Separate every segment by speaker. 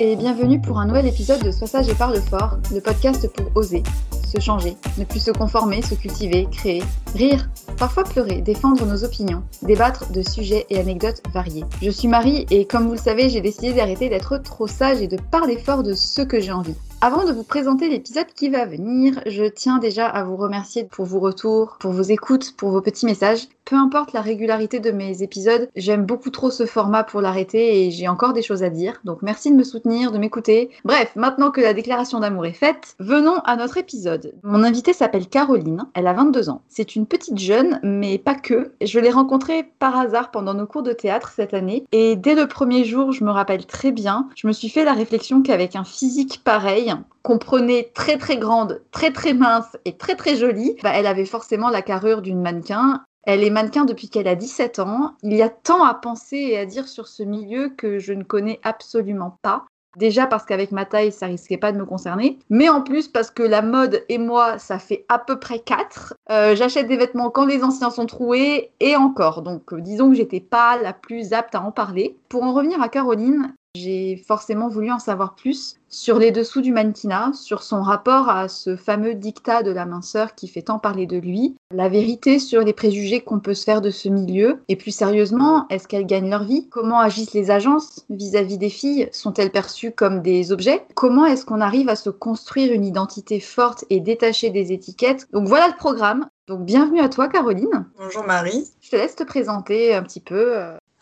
Speaker 1: Et bienvenue pour un nouvel épisode de Sois sage et parle fort, le podcast pour oser, se changer, ne plus se conformer, se cultiver, créer, rire, parfois pleurer, défendre nos opinions, débattre de sujets et anecdotes variés. Je suis Marie et comme vous le savez, j'ai décidé d'arrêter d'être trop sage et de parler fort de ce que j'ai envie. Avant de vous présenter l'épisode qui va venir, je tiens déjà à vous remercier pour vos retours, pour vos écoutes, pour vos petits messages. Peu importe la régularité de mes épisodes, j'aime beaucoup trop ce format pour l'arrêter et j'ai encore des choses à dire. Donc merci de me soutenir, de m'écouter. Bref, maintenant que la déclaration d'amour est faite, venons à notre épisode. Mon invitée s'appelle Caroline, elle a 22 ans. C'est une petite jeune, mais pas que. Je l'ai rencontrée par hasard pendant nos cours de théâtre cette année et dès le premier jour, je me rappelle très bien, je me suis fait la réflexion qu'avec un physique pareil, qu'on prenait très très grande, très très mince et très très jolie, bah, elle avait forcément la carrure d'une mannequin. Elle est mannequin depuis qu'elle a 17 ans. Il y a tant à penser et à dire sur ce milieu que je ne connais absolument pas. Déjà parce qu'avec ma taille, ça risquait pas de me concerner. Mais en plus parce que la mode et moi, ça fait à peu près 4. Euh, j'achète des vêtements quand les anciens sont troués et encore. Donc euh, disons que j'étais pas la plus apte à en parler. Pour en revenir à Caroline, j'ai forcément voulu en savoir plus sur les dessous du mannequinat, sur son rapport à ce fameux dictat de la minceur qui fait tant parler de lui, la vérité sur les préjugés qu'on peut se faire de ce milieu, et plus sérieusement, est-ce qu'elles gagnent leur vie? Comment agissent les agences vis-à-vis des filles? Sont-elles perçues comme des objets? Comment est-ce qu'on arrive à se construire une identité forte et détachée des étiquettes? Donc voilà le programme. Donc bienvenue à toi Caroline.
Speaker 2: Bonjour Marie.
Speaker 1: Je te laisse te présenter un petit peu.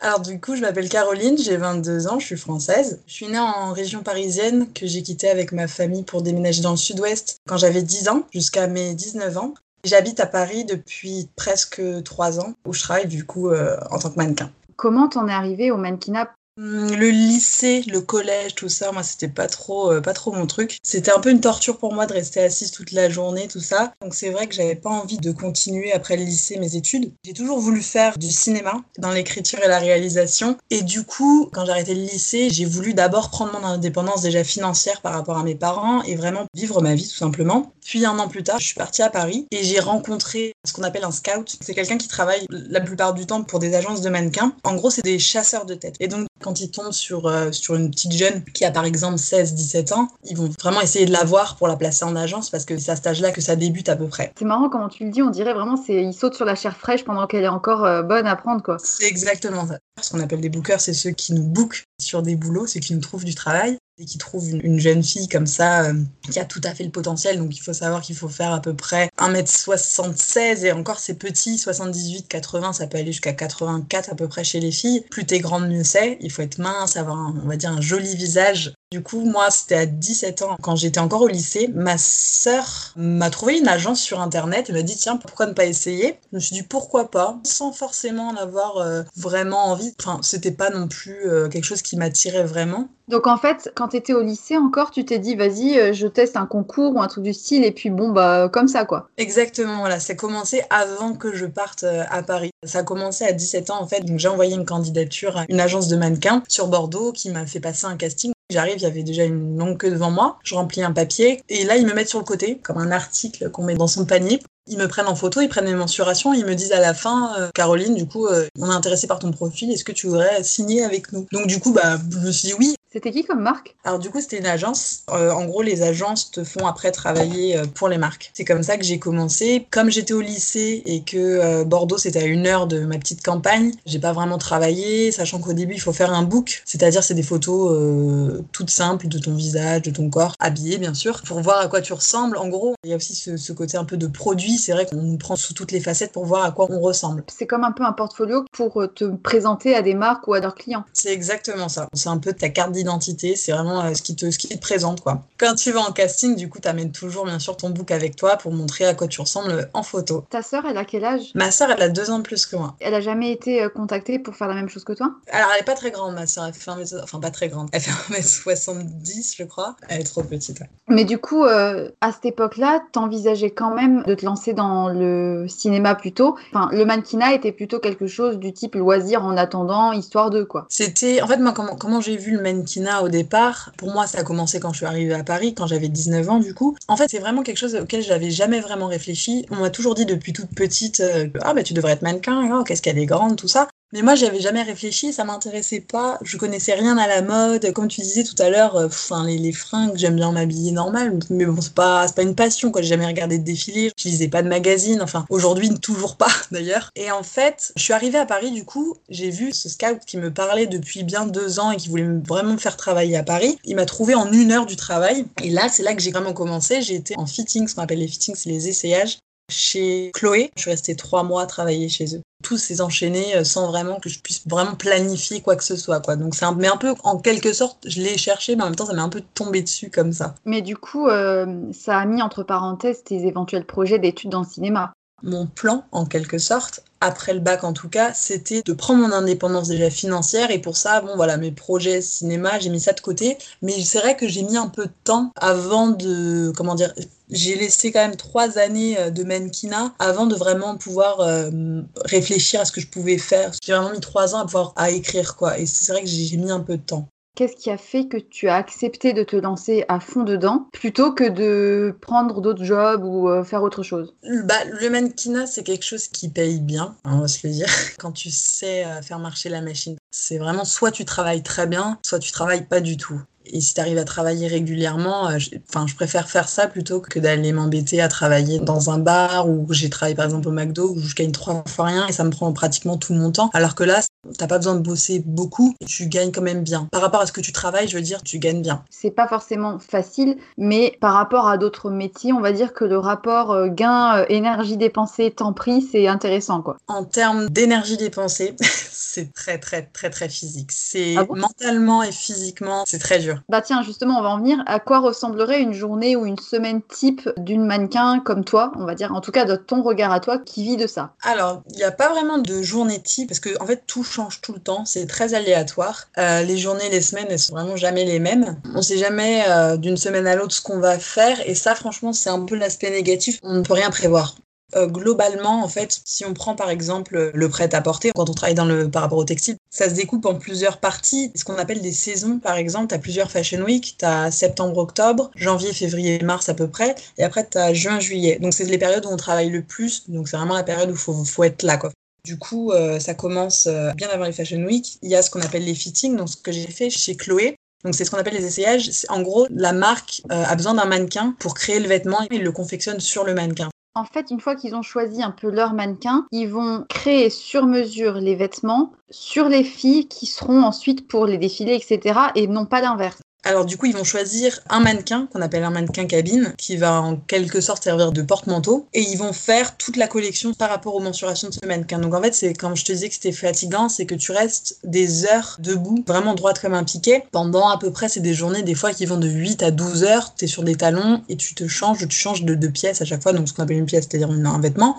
Speaker 2: Alors du coup, je m'appelle Caroline, j'ai 22 ans, je suis française. Je suis née en région parisienne que j'ai quittée avec ma famille pour déménager dans le sud-ouest quand j'avais 10 ans jusqu'à mes 19 ans. J'habite à Paris depuis presque 3 ans où je travaille du coup euh, en tant que mannequin.
Speaker 1: Comment t'en es arrivée au mannequinat
Speaker 2: le lycée, le collège, tout ça, moi, c'était pas trop, euh, pas trop mon truc. C'était un peu une torture pour moi de rester assise toute la journée, tout ça. Donc c'est vrai que j'avais pas envie de continuer après le lycée mes études. J'ai toujours voulu faire du cinéma dans l'écriture et la réalisation. Et du coup, quand j'ai arrêté le lycée, j'ai voulu d'abord prendre mon indépendance déjà financière par rapport à mes parents et vraiment vivre ma vie tout simplement. Puis un an plus tard, je suis partie à Paris et j'ai rencontré ce qu'on appelle un scout. C'est quelqu'un qui travaille la plupart du temps pour des agences de mannequins. En gros, c'est des chasseurs de tête. Et donc quand ils tombent sur, euh, sur une petite jeune qui a par exemple 16-17 ans, ils vont vraiment essayer de la voir pour la placer en agence parce que c'est à cet âge-là que ça débute à peu près.
Speaker 3: C'est marrant comment tu le dis, on dirait vraiment c'est ils sautent sur la chair fraîche pendant qu'elle est encore euh, bonne à prendre quoi.
Speaker 2: C'est exactement ça. Ce qu'on appelle des bookers, c'est ceux qui nous bookent sur des boulots, ceux qui nous trouvent du travail et qui trouvent une, jeune fille comme ça euh, qui a tout à fait le potentiel. Donc il faut savoir qu'il faut faire à peu près 1m76 et encore c'est petit, 78, 80, ça peut aller jusqu'à 84 à peu près chez les filles. Plus t'es grande, mieux c'est. Il faut être mince, avoir on va dire un joli visage du coup, moi, c'était à 17 ans, quand j'étais encore au lycée. Ma sœur m'a trouvé une agence sur Internet. Elle m'a dit, tiens, pourquoi ne pas essayer? Je me suis dit, pourquoi pas? Sans forcément en avoir euh, vraiment envie. Enfin, c'était pas non plus euh, quelque chose qui m'attirait vraiment.
Speaker 3: Donc, en fait, quand tu étais au lycée encore, tu t'es dit, vas-y, euh, je teste un concours ou un truc du style, et puis bon, bah, comme ça, quoi.
Speaker 2: Exactement, voilà. Ça a commencé avant que je parte à Paris. Ça a commencé à 17 ans, en fait. Donc, j'ai envoyé une candidature à une agence de mannequins sur Bordeaux qui m'a fait passer un casting. J'arrive, il y avait déjà une longue queue devant moi. Je remplis un papier et là, ils me mettent sur le côté, comme un article qu'on met dans son panier. Ils me prennent en photo, ils prennent mes mensurations, ils me disent à la fin, euh, Caroline, du coup, euh, on est intéressé par ton profil, est-ce que tu voudrais signer avec nous? Donc du coup, bah, je me suis dit oui,
Speaker 3: c'était qui comme marque?
Speaker 2: Alors du coup, c'était une agence. Euh, en gros, les agences te font après travailler pour les marques. C'est comme ça que j'ai commencé. Comme j'étais au lycée et que Bordeaux, c'était à une heure de ma petite campagne, j'ai pas vraiment travaillé, sachant qu'au début, il faut faire un book. C'est-à-dire, c'est des photos toutes simples de ton visage, de ton corps, habillé bien sûr, pour voir à quoi tu ressembles. En gros, il y a aussi ce, ce côté un peu de produit. C'est vrai qu'on nous prend sous toutes les facettes pour voir à quoi on ressemble.
Speaker 3: C'est comme un peu un portfolio pour te présenter à des marques ou à leurs clients.
Speaker 2: C'est exactement ça. C'est un peu ta carte d'identité, c'est vraiment euh, ce qui, te, ce qui te présente. quoi. Quand tu vas en casting, du coup, tu amènes toujours bien sûr ton book avec toi pour montrer à quoi tu ressembles en photo.
Speaker 3: Ta sœur, elle a quel âge?
Speaker 2: Ma sœur, elle a deux ans de plus que moi.
Speaker 3: Elle a jamais été euh, contactée pour faire la même chose que toi?
Speaker 2: Alors, elle est pas très grande, ma sœur. Elle fait Enfin, pas très grande. Elle fait 1m70, je crois. Elle est trop petite.
Speaker 3: Mais du coup, euh, à cette époque-là, t'envisageais quand même de te lancer dans le cinéma plutôt. Enfin, le mannequinat était plutôt quelque chose du type loisir en attendant, histoire de quoi.
Speaker 2: C'était. En fait, moi, comment, comment j'ai vu le mannequinat au départ, pour moi, ça a commencé quand je suis arrivée à Paris, quand j'avais 19 ans, du coup. En fait, c'est vraiment quelque chose auquel j'avais jamais vraiment réfléchi. On m'a toujours dit depuis toute petite, euh, ah, bah, tu devrais être mannequin, oh, qu'est-ce qu'elle est grande, tout ça? Mais moi, j'avais jamais réfléchi, ça m'intéressait pas. Je connaissais rien à la mode. Comme tu disais tout à l'heure, euh, enfin les, les, fringues, j'aime bien m'habiller normal, mais bon, c'est pas, pas une passion. Quoi. J'ai jamais regardé de défilé, je lisais pas de magazine. Enfin, aujourd'hui, toujours pas d'ailleurs. Et en fait, je suis arrivée à Paris, du coup, j'ai vu ce scout qui me parlait depuis bien deux ans et qui voulait vraiment me faire travailler à Paris. Il m'a trouvé en une heure du travail. Et là, c'est là que j'ai vraiment commencé. J'ai été en fitting, ce qu'on appelle les fittings, c'est les essayages chez Chloé. Je suis restée trois mois à travailler chez eux. Tout s'est enchaîné euh, sans vraiment que je puisse vraiment planifier quoi que ce soit. Quoi. Donc c'est un, mais un peu, en quelque sorte, je l'ai cherché, mais en même temps, ça m'est un peu tombé dessus comme ça.
Speaker 3: Mais du coup, euh, ça a mis entre parenthèses tes éventuels projets d'études dans le cinéma.
Speaker 2: Mon plan, en quelque sorte, après le bac en tout cas, c'était de prendre mon indépendance déjà financière et pour ça, bon voilà, mes projets cinéma, j'ai mis ça de côté, mais c'est vrai que j'ai mis un peu de temps avant de, comment dire, j'ai laissé quand même trois années euh, de mannequinat avant de vraiment pouvoir euh, réfléchir à ce que je pouvais faire. J'ai vraiment mis trois ans à pouvoir à écrire quoi, et c'est vrai que j'ai mis un peu de temps.
Speaker 3: Qu'est-ce qui a fait que tu as accepté de te lancer à fond dedans plutôt que de prendre d'autres jobs ou euh, faire autre chose?
Speaker 2: Bah, Le mannequinat, c'est quelque chose qui paye bien, on va se le dire, quand tu sais euh, faire marcher la machine. C'est vraiment soit tu travailles très bien, soit tu travailles pas du tout. Et si tu arrives à travailler régulièrement, euh, enfin, je, préfère faire ça plutôt que d'aller m'embêter à travailler dans un bar où j'ai travaillé par exemple au McDo où je gagne trois fois rien et ça me prend pratiquement tout mon temps. Alors que là, t'as pas besoin de bosser beaucoup et tu gagnes quand même bien. Par rapport à ce que tu travailles, je veux dire, tu gagnes bien.
Speaker 3: C'est pas forcément facile, mais par rapport à d'autres métiers, on va dire que le rapport euh, gain, euh, énergie dépensée, temps pris, c'est intéressant quoi.
Speaker 2: En termes d'énergie dépensée, c'est très très très très physique. C'est ah mentalement et physiquement, c'est très dur.
Speaker 3: Bah tiens, justement, on va en venir. À quoi ressemblerait une journée ou une semaine type d'une mannequin comme toi, on va dire, en tout cas de ton regard à toi, qui vit de ça?
Speaker 2: Alors, il n'y a pas vraiment de journée type, parce que en fait, tout change tout le temps, c'est très aléatoire. Euh, les journées, les semaines, elles sont vraiment jamais les mêmes. On sait jamais euh, d'une semaine à l'autre ce qu'on va faire et ça, franchement, c'est un peu l'aspect négatif. On ne peut rien prévoir. Euh, globalement, en fait, si on prend par exemple le prêt-à-porter, quand on travaille dans le, par rapport au textile, ça se découpe en plusieurs parties. Ce qu'on appelle des saisons, par exemple, tu as plusieurs Fashion Week, tu as septembre-octobre, janvier, février, mars à peu près, et après tu as juin-juillet. Donc c'est les périodes où on travaille le plus, donc c'est vraiment la période où il faut, faut être là. Quoi. Du coup, euh, ça commence euh, bien avant les Fashion Week. Il y a ce qu'on appelle les fittings, donc ce que j'ai fait chez Chloé. Donc c'est ce qu'on appelle les essayages. En gros, la marque a besoin d'un mannequin pour créer le vêtement et il le confectionne sur le mannequin.
Speaker 1: En fait, une fois qu'ils ont choisi un peu leur mannequin, ils vont créer sur mesure les vêtements sur les filles qui seront ensuite pour les défilés, etc. et non pas l'inverse.
Speaker 2: Alors du coup, ils vont choisir un mannequin qu'on appelle un mannequin cabine qui va en quelque sorte servir de porte-manteau et ils vont faire toute la collection par rapport aux mensurations de ce mannequin. Donc en fait, c'est comme je te disais que c'était fatigant, c'est que tu restes des heures debout, vraiment droite comme un piquet. Pendant à peu près, c'est des journées des fois qui vont de 8 à 12 heures, tu es sur des talons et tu te changes, tu changes de, de pièces à chaque fois, donc ce qu'on appelle une pièce, c'est-à-dire un vêtement.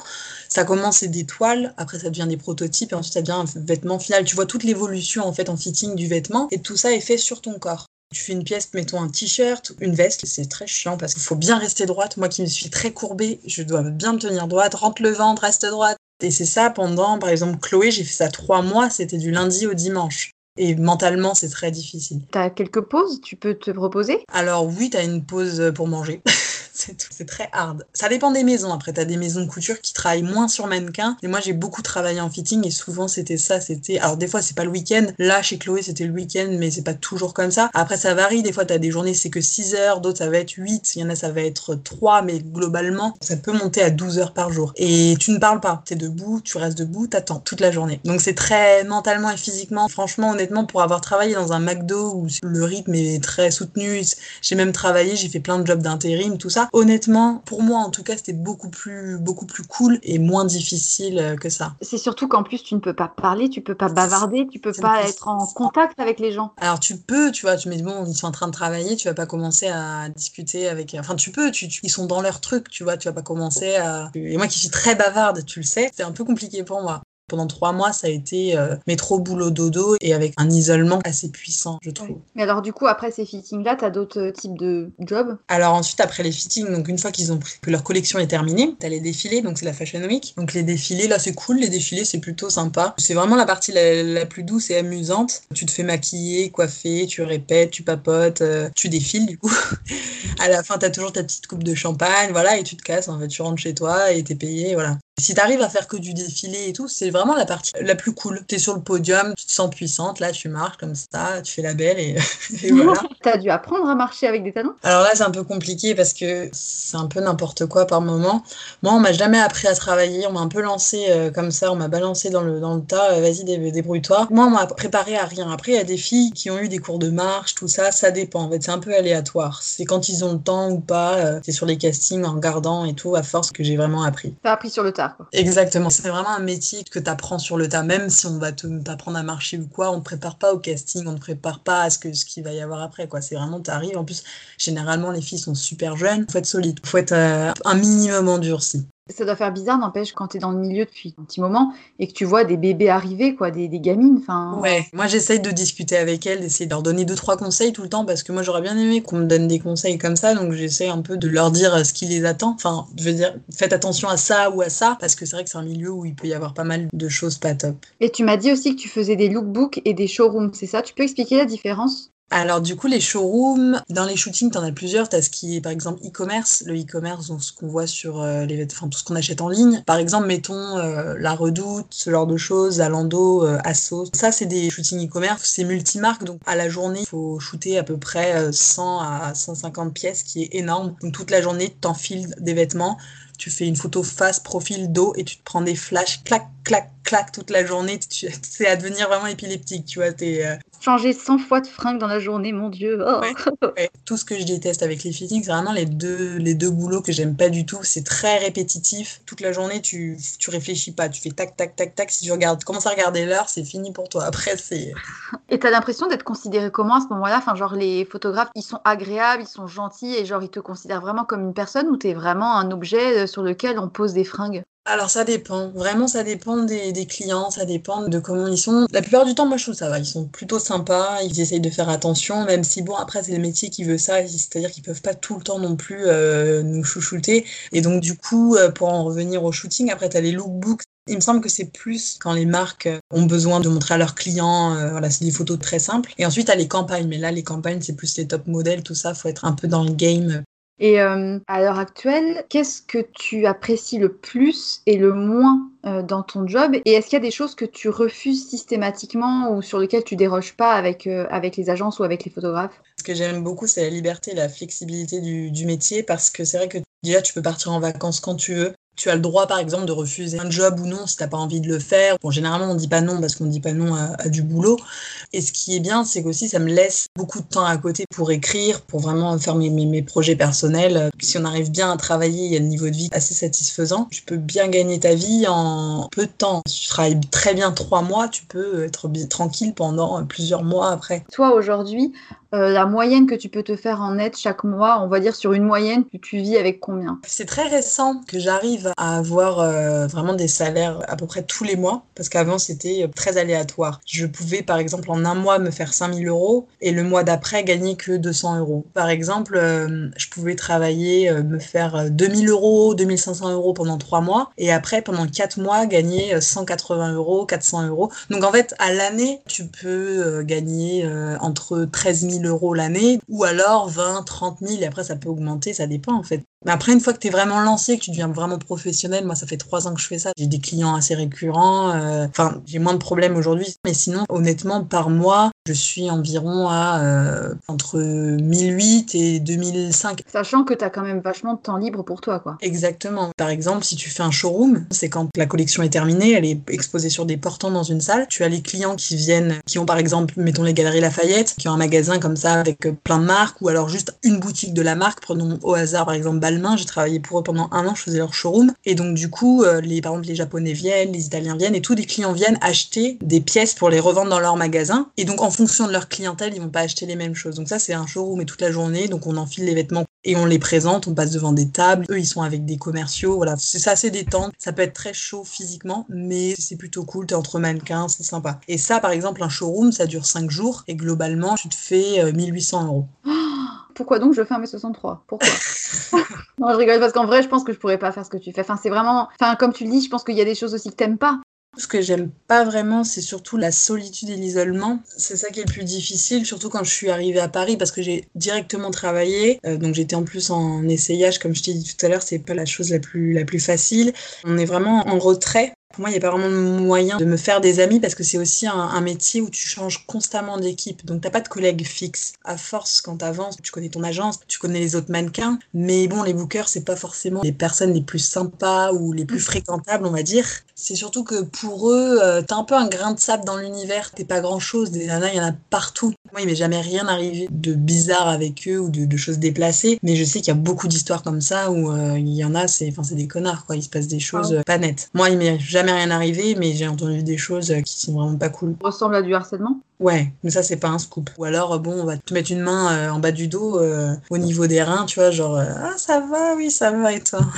Speaker 2: Ça commence c'est des toiles, après ça devient des prototypes et ensuite ça devient un vêtement final. Tu vois toute l'évolution en fait en fitting du vêtement et tout ça est fait sur ton corps. Tu fais une pièce, mettons un t-shirt, une veste, c'est très chiant parce qu'il faut bien rester droite. Moi qui me suis très courbée, je dois bien me tenir droite, rentre le ventre, reste droite. Et c'est ça pendant, par exemple, Chloé, j'ai fait ça trois mois, c'était du lundi au dimanche. Et mentalement, c'est très difficile.
Speaker 1: T'as quelques pauses Tu peux te reposer?
Speaker 2: Alors oui, t'as une pause pour manger. c'est très hard. Ça dépend des maisons. Après, tu as des maisons de couture qui travaillent moins sur mannequin. Et moi, j'ai beaucoup travaillé en fitting et souvent, c'était ça. C'était. Alors, des fois, c'est pas le week-end. Là, chez Chloé, c'était le week-end, mais c'est pas toujours comme ça. Après, ça varie. Des fois, tu as des journées, c'est que 6 heures. D'autres, ça va être 8. Il y en a, ça va être 3. Mais globalement, ça peut monter à 12 heures par jour. Et tu ne parles pas. Tu es debout, tu restes debout, t'attends toute la journée. Donc, c'est très mentalement et physiquement. Franchement, honnêtement, pour avoir travaillé dans un McDo où le rythme est très soutenu, j'ai même travaillé, j'ai fait plein de jobs d'intérim, tout ça honnêtement, pour moi en tout cas, c'était beaucoup plus, beaucoup plus cool et moins difficile euh, que ça.
Speaker 1: C'est surtout qu'en plus, tu ne peux pas parler, tu peux pas bavarder, tu peux pas être en contact avec les gens.
Speaker 2: Alors tu peux, tu vois, tu me dis bon, ils sont en train de travailler, tu vas pas commencer à discuter avec. Enfin, tu peux, tu, ils sont dans leur truc, tu vois, tu vas pas commencer à. Et moi qui suis très bavarde, tu le sais, c'est un peu compliqué pour moi. Pendant trois mois, ça a été euh, métro, boulot, dodo et avec un isolement assez puissant, je trouve.
Speaker 1: Mais alors, du coup, après ces fittings-là, tu as d'autres euh, types de jobs?
Speaker 2: Alors, ensuite, après les fittings, donc une fois qu'ils ont que leur collection est terminée, tu as les défilés, donc c'est la Fashion Week. Donc, les défilés, là, c'est cool. Les défilés, c'est plutôt sympa. C'est vraiment la partie la, plus douce et amusante. Tu te fais maquiller, coiffer, tu répètes, tu papotes, euh, tu défiles, du coup. à la fin, tu as toujours ta petite coupe de champagne, voilà, et tu te casses. En fait, tu rentres chez toi et t'es payé, voilà. Si t'arrives à faire que du défilé et tout, c'est vraiment la partie la plus cool. T'es sur le podium, tu te sens puissante, là tu marches comme ça, tu fais la belle et, et voilà.
Speaker 1: T'as dû apprendre à marcher avec des talons
Speaker 2: Alors là c'est un peu compliqué parce que c'est un peu n'importe quoi par moment. Moi on m'a jamais appris à travailler, on m'a un peu lancé euh, comme ça, on m'a balancé dans le, dans le tas, euh, vas-y débrouille-toi. Moi on m'a préparé à rien. Après il y a des filles qui ont eu des cours de marche, tout ça, ça dépend en fait, c'est un peu aléatoire. C'est quand ils ont le temps ou pas, euh, c'est sur les castings en regardant et tout, à force que j'ai vraiment appris.
Speaker 1: T'as appris sur le tas
Speaker 2: Exactement, c'est vraiment un métier que tu apprends sur le tas, même si on va t'apprendre à marcher ou quoi, on ne prépare pas au casting, on ne prépare pas à ce que ce qu'il va y avoir après. C'est vraiment, tu arrives, en plus, généralement, les filles sont super jeunes, faut être solide, faut être euh, un minimum endurci.
Speaker 1: Ça doit faire bizarre, n'empêche, quand tu es dans le milieu depuis un petit moment et que tu vois des bébés arriver, quoi, des, des gamines.
Speaker 2: Ouais, moi j'essaye de discuter avec elles, d'essayer de leur donner deux, trois conseils tout le temps parce que moi j'aurais bien aimé qu'on me donne des conseils comme ça, donc j'essaie un peu de leur dire ce qui les attend. Enfin, je veux dire, faites attention à ça ou à ça parce que c'est vrai que c'est un milieu où il peut y avoir pas mal de choses pas top.
Speaker 1: Et tu m'as dit aussi que tu faisais des lookbooks et des showrooms, c'est ça? Tu peux expliquer la différence?
Speaker 2: Alors du coup, les showrooms, dans les shootings, tu en as plusieurs. Tu as ce qui est par exemple e-commerce, le e-commerce, ce qu'on voit sur euh, les, enfin, tout ce qu'on achète en ligne. Par exemple, mettons euh, la Redoute, ce genre de choses, Alando, euh, Asos. Ça, c'est des shootings e-commerce, c'est multimarque. Donc à la journée, il faut shooter à peu près 100 à 150 pièces, qui est énorme. Donc toute la journée, tu enfiles des vêtements tu fais une photo face, profil, dos et tu te prends des flashs, clac, clac, clac toute la journée. C'est à devenir vraiment épileptique, tu vois. Es,
Speaker 1: changer 100 fois de fringues dans la journée, mon Dieu. Oh.
Speaker 2: Tout ce que je déteste avec les fittings, c'est vraiment les deux, les deux boulots que j'aime pas du tout. C'est très répétitif. Toute la journée, tu, tu réfléchis pas. Tu fais tac, tac, tac, tac. Si tu regardes, commences à regarder l'heure, c'est fini pour toi. Après, c'est.
Speaker 1: Et t'as l'impression d'être considéré comment à ce moment-là Enfin, genre, les photographes, ils sont agréables, ils sont gentils et genre, ils te considèrent vraiment comme une personne ou t'es vraiment un objet euh, sur lequel on pose des fringues?
Speaker 2: Alors ça dépend, vraiment ça dépend des, clients, ça dépend de comment ils sont. La plupart du temps, moi je trouve ça va, ils sont plutôt sympas, ils essayent de faire attention, même si bon après c'est le métier qui veut ça, c'est-à-dire qu'ils peuvent pas tout le temps non plus euh, nous chouchouter. Et donc du coup, euh, pour en revenir au shooting, après tu as les lookbooks. Il me semble que c'est plus quand les marques ont besoin de montrer à leurs clients, euh, voilà, c'est des photos très simples. Et ensuite, tu as les campagnes, mais là, les campagnes, c'est plus les top modèles, tout ça, faut être un peu dans le game
Speaker 1: et euh, à l'heure actuelle, qu'est-ce que tu apprécies le plus et le moins euh, dans ton job? Et est-ce qu'il y a des choses que tu refuses systématiquement ou sur lesquelles tu déroges pas avec, euh, avec les agences ou avec les photographes?
Speaker 2: Ce que j'aime beaucoup, c'est la liberté la flexibilité du, du métier parce que c'est vrai que déjà, tu peux partir en vacances quand tu veux. Tu as le droit, par exemple, de refuser un job ou non si tu n'as pas envie de le faire. Bon, généralement, on dit pas non parce qu'on dit pas non à, du boulot. Et ce qui est bien, c'est qu'aussi, ça me laisse beaucoup de temps à côté pour écrire, pour vraiment faire mes, mes, projets personnels. Si on arrive bien à travailler, il y a un niveau de vie assez satisfaisant. Tu peux bien gagner ta vie en peu de temps. Si tu travailles très bien trois mois, tu peux être tranquille pendant plusieurs mois après.
Speaker 1: Toi, aujourd'hui, euh, la moyenne que tu peux te faire en net chaque mois, on va dire sur une moyenne, tu, vis avec combien?
Speaker 2: C'est très récent que j'arrive à avoir euh, vraiment des salaires à peu près tous les mois, parce qu'avant c'était très aléatoire. Je pouvais par exemple en un mois me faire 5000 euros et le mois d'après gagner que 200 euros. Par exemple, euh, je pouvais travailler, me faire 2000 euros, 2500 euros pendant trois mois et après pendant quatre mois gagner 180 euros, 400 euros. Donc en fait à l'année tu peux gagner entre 13 000 euros l'année, ou alors 20, 30 000, et après ça peut augmenter, ça dépend en fait. Mais après, une fois que tu es vraiment lancé, que tu deviens vraiment professionnel, moi ça fait trois ans que je fais ça, j'ai des clients assez récurrents, euh, enfin j'ai moins de problèmes aujourd'hui, mais sinon honnêtement par mois, je suis environ à euh, entre 1008 et 2005.
Speaker 1: Sachant que tu as quand même vachement de temps libre pour toi quoi.
Speaker 2: Exactement. Par exemple, si tu fais un showroom, c'est quand la collection est terminée, elle est exposée sur des portants dans une salle, tu as les clients qui viennent, qui ont par exemple, mettons les Galeries Lafayette, qui ont un magasin comme ça avec plein de marques, ou alors juste une boutique de la marque, prenons au hasard par exemple J'ai travaillé pour eux pendant un an, je faisais leur showroom. Et donc, du coup, euh, les, par exemple, les Japonais viennent, les Italiens viennent, et tous les clients viennent acheter des pièces pour les revendre dans leur magasin. Et donc, en fonction de leur clientèle, ils vont pas acheter les mêmes choses. Donc, ça, c'est un showroom et toute la journée. Donc, on enfile les vêtements et on les présente, on passe devant des tables. Eux, ils sont avec des commerciaux. Voilà, c'est assez détente. Ça peut être très chaud physiquement, mais c'est plutôt cool. T'es entre mannequins, c'est sympa. Et ça, par exemple, un showroom, ça dure 5 jours et globalement, tu te fais 1800 euh, euros.
Speaker 1: Pourquoi donc je fais un M63 Pourquoi? Non, je rigole parce qu'en vrai, je pense que je pourrais pas faire ce que tu fais. Enfin, c'est vraiment. Enfin, comme tu le dis, je pense qu'il y a des choses aussi que t'aimes pas.
Speaker 2: Ce que j'aime pas vraiment, c'est surtout la solitude et l'isolement. C'est ça qui est le plus difficile, surtout quand je suis arrivée à Paris, parce que j'ai directement travaillé. Euh, donc j'étais en plus en essayage, comme je t'ai dit tout à l'heure, c'est pas la chose la plus, la plus facile. On est vraiment en retrait pour moi, il n'y a pas vraiment de moyen de me faire des amis parce que c'est aussi un, métier où tu changes constamment d'équipe. Donc, tu n'as pas de collègues fixes. À force, quand tu avances, tu connais ton agence, tu connais les autres mannequins. Mais bon, les bookers, c'est pas forcément les personnes les plus sympas ou les plus fréquentables, on va dire. C'est surtout que pour eux, euh, tu as un peu un grain de sable dans l'univers. T'es pas grand chose. Des nanas, il y en a partout. Moi, il m'est jamais rien arrivé de bizarre avec eux ou de, choses déplacées. Mais je sais qu'il y a beaucoup d'histoires comme ça où euh, il y en a, c'est des connards, quoi. Il se passe des choses ah. pas nettes. Moi, il m'est jamais rien arrivé, mais j'ai entendu des choses euh, qui sont vraiment pas cool.
Speaker 1: Ressemble à du harcèlement?
Speaker 2: Ouais, mais ça, c'est pas un scoop. Ou alors, euh, bon, on va te mettre une main euh, en bas du dos, au niveau des reins, tu vois, genre, ah, ça va, oui, ça va, et toi?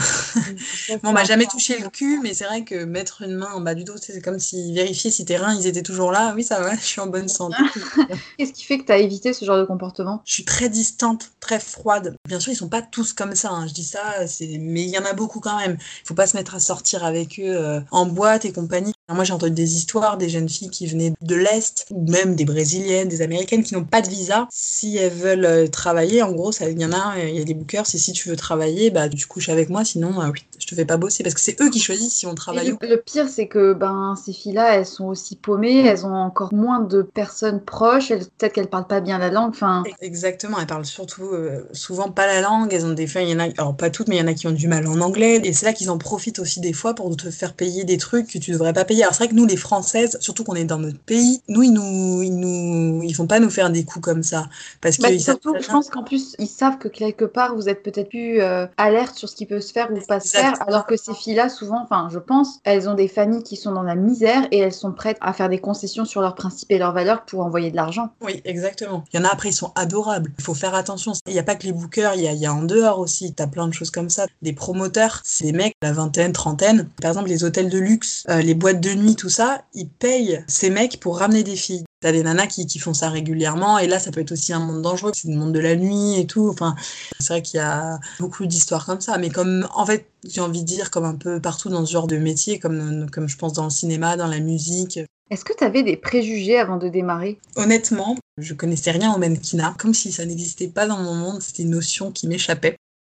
Speaker 2: Bon, on m'a jamais touché le cul, mais c'est vrai que mettre une main en bas du dos, c'est comme si vérifier si tes reins, ils étaient toujours là. Oui, ça va, je suis en bonne santé.
Speaker 1: Qu'est-ce qui fait que tu as évité ce genre de comportement?
Speaker 2: Je suis très distante, très froide. Bien sûr, ils sont pas tous comme ça, hein. je dis ça, mais il y en a beaucoup quand même. Il faut pas se mettre à sortir avec eux en boîte et compagnie. Moi, j'ai entendu des histoires des jeunes filles qui venaient de l'Est, ou même des Brésiliennes, des Américaines qui n'ont pas de visa. Si elles veulent euh, travailler, en gros, il y en a, il y a des bookers, c'est si tu veux travailler, bah, tu couches avec moi, sinon, euh, oui, je te fais pas bosser. Parce que c'est eux qui choisissent si on travaille
Speaker 1: ou Le pire, c'est que ben, ces filles-là, elles sont aussi paumées, elles ont encore moins de personnes proches, peut-être qu'elles parlent pas bien la langue. Enfin...
Speaker 2: Exactement, elles parlent surtout euh, souvent pas la langue, elles ont des il y en a, alors pas toutes, mais il y en a qui ont du mal en anglais. Et c'est là qu'ils en profitent aussi des fois pour te faire payer des trucs que tu devrais pas payer. Alors c'est vrai que nous, les Françaises, surtout qu'on est dans notre pays, nous, ils nous, ils nous, ils font pas nous faire des coups comme ça. Parce
Speaker 1: bah, surtout, je pense qu'en plus, ils savent que quelque part, vous êtes peut-être plus euh, alerte sur ce qui peut se faire ou pas se faire.
Speaker 3: alors que ces filles-là, souvent, enfin, je pense, elles ont des familles qui sont dans la misère et elles sont prêtes à faire des concessions sur leurs principes et leurs valeurs pour envoyer de l'argent.
Speaker 2: Oui, exactement. Il y en a après, ils sont adorables. Il faut faire attention. Il n'y a pas que les bookers, il y a, il y a en dehors aussi. Tu as plein de choses comme ça. Des promoteurs, c'est des mecs, la vingtaine, trentaine. Par exemple, les hôtels de luxe, euh, les boîtes de nuit, tout ça, ils payent ces mecs pour ramener des filles. T'as des nanas qui, qui, font ça régulièrement et là ça peut être aussi un monde dangereux, c'est le monde de la nuit et tout. Enfin, c'est vrai qu'il y a beaucoup d'histoires comme ça, mais comme en fait j'ai envie de dire comme un peu partout dans ce genre de métier, comme comme je pense dans le cinéma, dans la musique.
Speaker 3: Est-ce que tu avais des préjugés avant de démarrer?
Speaker 2: Honnêtement, je connaissais rien au mannequinat, comme si ça n'existait pas dans mon monde, c'était une notion qui m'échappait.